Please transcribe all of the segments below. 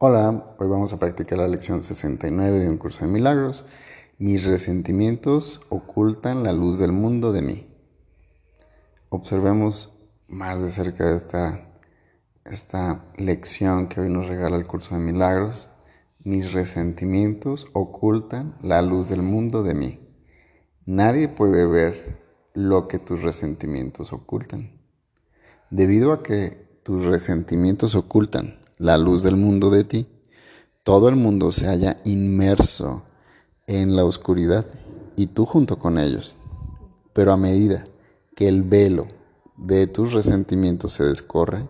Hola, hoy vamos a practicar la lección 69 de un curso de milagros. Mis resentimientos ocultan la luz del mundo de mí. Observemos más de cerca de esta, esta lección que hoy nos regala el curso de milagros. Mis resentimientos ocultan la luz del mundo de mí. Nadie puede ver lo que tus resentimientos ocultan. Debido a que tus resentimientos ocultan la luz del mundo de ti, todo el mundo se haya inmerso en la oscuridad y tú junto con ellos. Pero a medida que el velo de tus resentimientos se descorre,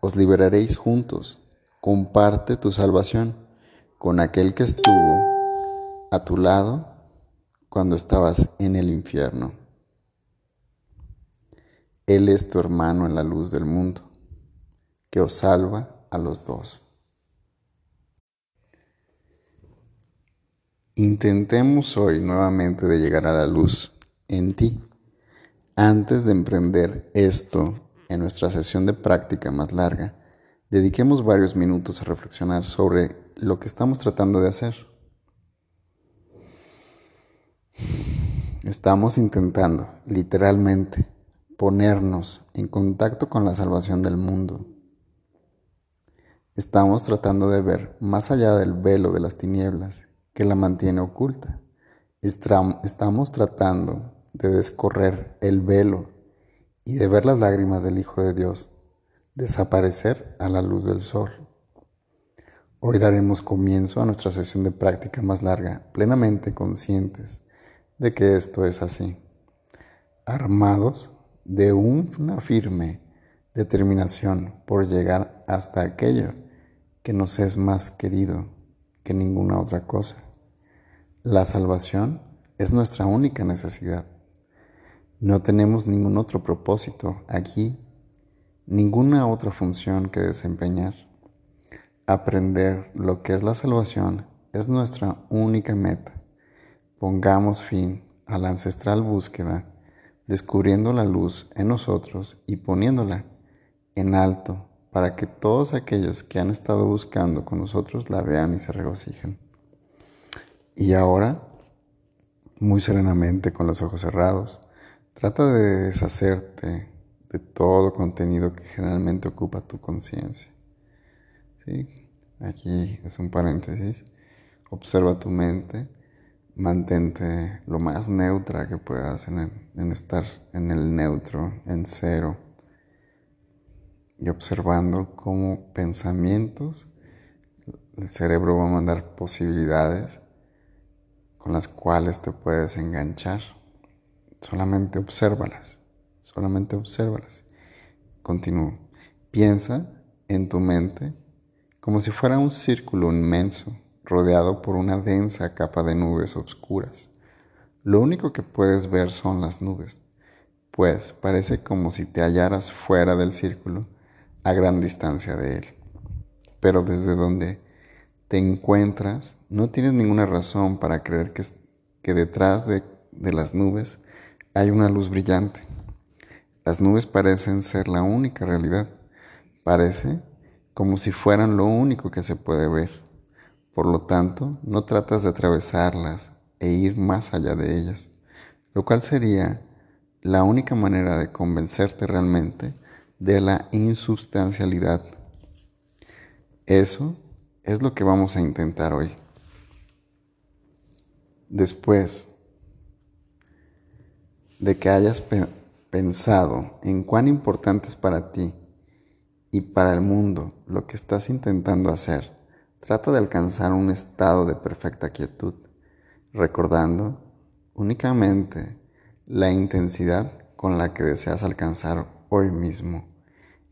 os liberaréis juntos. Comparte tu salvación con aquel que estuvo a tu lado cuando estabas en el infierno. Él es tu hermano en la luz del mundo, que os salva a los dos. Intentemos hoy nuevamente de llegar a la luz en ti. Antes de emprender esto en nuestra sesión de práctica más larga, dediquemos varios minutos a reflexionar sobre lo que estamos tratando de hacer. Estamos intentando, literalmente, ponernos en contacto con la salvación del mundo Estamos tratando de ver más allá del velo de las tinieblas que la mantiene oculta. Estamos tratando de descorrer el velo y de ver las lágrimas del Hijo de Dios desaparecer a la luz del sol. Hoy daremos comienzo a nuestra sesión de práctica más larga, plenamente conscientes de que esto es así, armados de una firme determinación por llegar hasta aquello que nos es más querido que ninguna otra cosa. La salvación es nuestra única necesidad. No tenemos ningún otro propósito aquí, ninguna otra función que desempeñar. Aprender lo que es la salvación es nuestra única meta. Pongamos fin a la ancestral búsqueda, descubriendo la luz en nosotros y poniéndola en alto para que todos aquellos que han estado buscando con nosotros la vean y se regocijen. Y ahora, muy serenamente, con los ojos cerrados, trata de deshacerte de todo contenido que generalmente ocupa tu conciencia. ¿Sí? Aquí es un paréntesis. Observa tu mente, mantente lo más neutra que puedas en estar en el neutro, en cero y observando cómo pensamientos, el cerebro va a mandar posibilidades con las cuales te puedes enganchar. Solamente obsérvalas, solamente obsérvalas. Continúo. Piensa en tu mente como si fuera un círculo inmenso rodeado por una densa capa de nubes oscuras. Lo único que puedes ver son las nubes, pues parece como si te hallaras fuera del círculo a gran distancia de Él. Pero desde donde te encuentras, no tienes ninguna razón para creer que, detrás de, de las nubes hay una luz brillante. Las nubes parecen ser la única realidad. Parece como si fueran lo único que se puede ver. Por lo tanto, no tratas de atravesarlas e ir más allá de ellas, lo cual sería la única manera de convencerte realmente de la insubstancialidad. Eso es lo que vamos a intentar hoy. Después de que hayas pensado en cuán importante es para ti y para el mundo lo que estás intentando hacer, trata de alcanzar un estado de perfecta quietud, recordando únicamente la intensidad con la que deseas alcanzar hoy mismo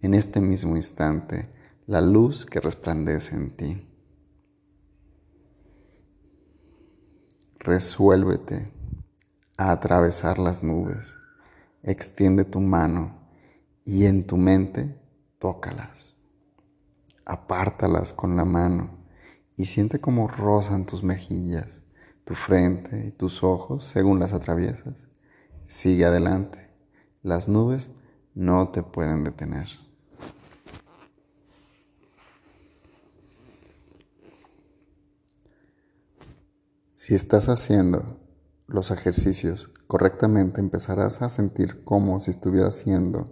en este mismo instante la luz que resplandece en ti. Resuélvete a atravesar las nubes, extiende tu mano y en tu mente tócalas, apártalas con la mano y siente cómo rozan tus mejillas, tu frente y tus ojos según las atraviesas. Sigue adelante, las nubes no te pueden detener. Si estás haciendo los ejercicios correctamente, empezarás a sentir como si estuvieras siendo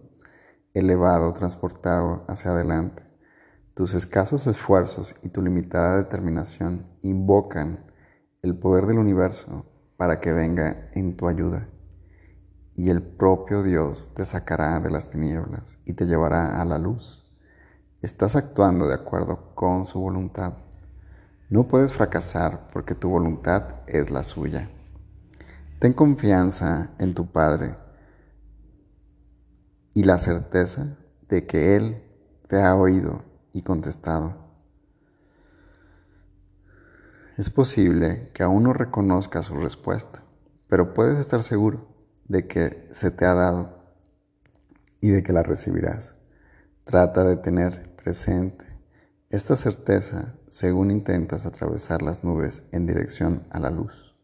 elevado, transportado hacia adelante. Tus escasos esfuerzos y tu limitada determinación invocan el poder del universo para que venga en tu ayuda. Y el propio Dios te sacará de las tinieblas y te llevará a la luz. Estás actuando de acuerdo con su voluntad. No puedes fracasar porque tu voluntad es la suya. Ten confianza en tu Padre y la certeza de que Él te ha oído y contestado. Es posible que aún no reconozca su respuesta, pero puedes estar seguro de que se te ha dado y de que la recibirás. Trata de tener presente esta certeza según intentas atravesar las nubes en dirección a la luz.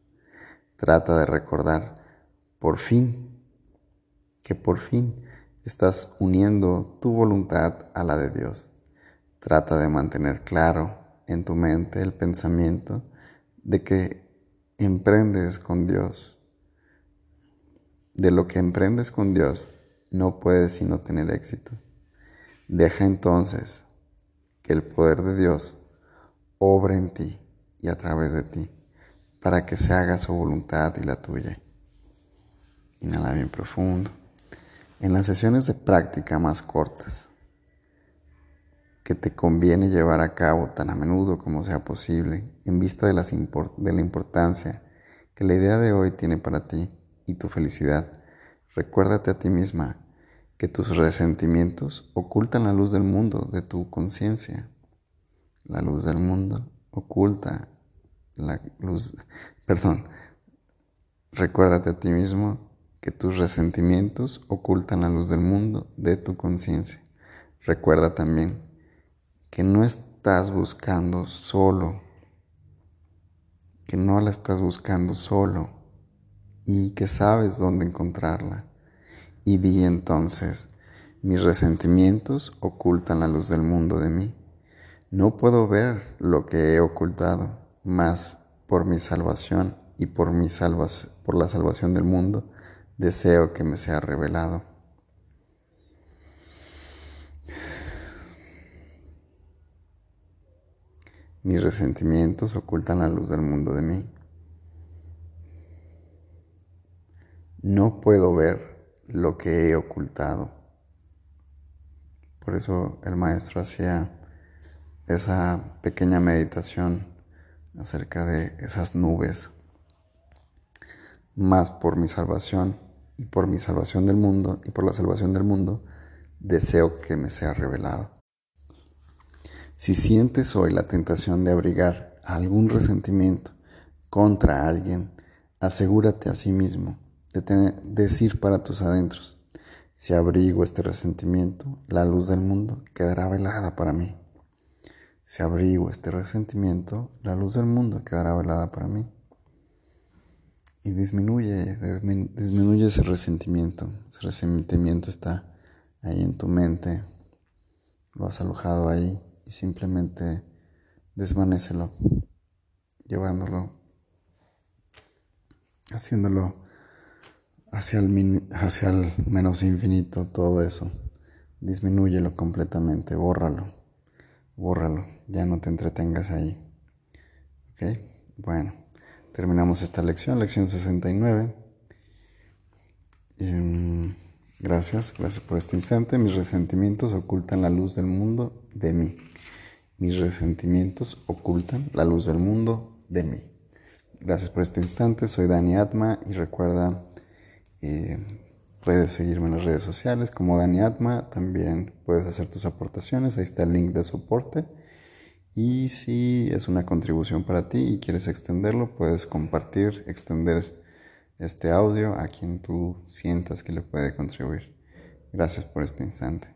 Trata de recordar por fin que por fin estás uniendo tu voluntad a la de Dios. Trata de mantener claro en tu mente el pensamiento de que emprendes con Dios. De lo que emprendes con Dios no puedes sino tener éxito. Deja entonces que el poder de Dios obre en ti y a través de ti, para que se haga su voluntad y la tuya. Inhala bien profundo. En las sesiones de práctica más cortas, que te conviene llevar a cabo tan a menudo como sea posible, en vista de, de la importancia que la idea de hoy tiene para ti y tu felicidad, recuérdate a ti misma que tus resentimientos ocultan la luz del mundo de tu conciencia. La luz del mundo oculta la luz, perdón, recuérdate a ti mismo que tus resentimientos ocultan la luz del mundo de tu conciencia. Recuerda también que no estás buscando solo, que no la estás buscando solo y que sabes dónde encontrarla. Y di entonces, mis resentimientos ocultan la luz del mundo de mí. No puedo ver lo que he ocultado, mas por mi salvación y por, mi por la salvación del mundo, deseo que me sea revelado. Mis resentimientos ocultan la luz del mundo de mí. No puedo ver lo que he ocultado. Por eso el maestro hacía esa pequeña meditación acerca de esas nubes, más por mi salvación y por mi salvación del mundo y por la salvación del mundo, deseo que me sea revelado. Si sientes hoy la tentación de abrigar algún resentimiento contra alguien, asegúrate a sí mismo de decir para tus adentros, si abrigo este resentimiento, la luz del mundo quedará velada para mí. Si abrigo este resentimiento, la luz del mundo quedará velada para mí. Y disminuye, disminuye ese resentimiento. Ese resentimiento está ahí en tu mente, lo has alojado ahí y simplemente desvanécelo, llevándolo, haciéndolo hacia el, hacia el menos infinito, todo eso. Disminúyelo completamente, bórralo, bórralo, ya no te entretengas ahí. ¿Ok? Bueno, terminamos esta lección, lección 69. Em, gracias, gracias por este instante. Mis resentimientos ocultan la luz del mundo de mí. Mis resentimientos ocultan la luz del mundo de mí. Gracias por este instante. Soy Dani Atma y recuerda puedes seguirme en las redes sociales como Dani Atma. También puedes hacer tus aportaciones. Ahí está el link de soporte. Y si es una contribución para ti y quieres extenderlo, puedes compartir, extender este audio a quien tú sientas que le puede contribuir. Gracias por este instante.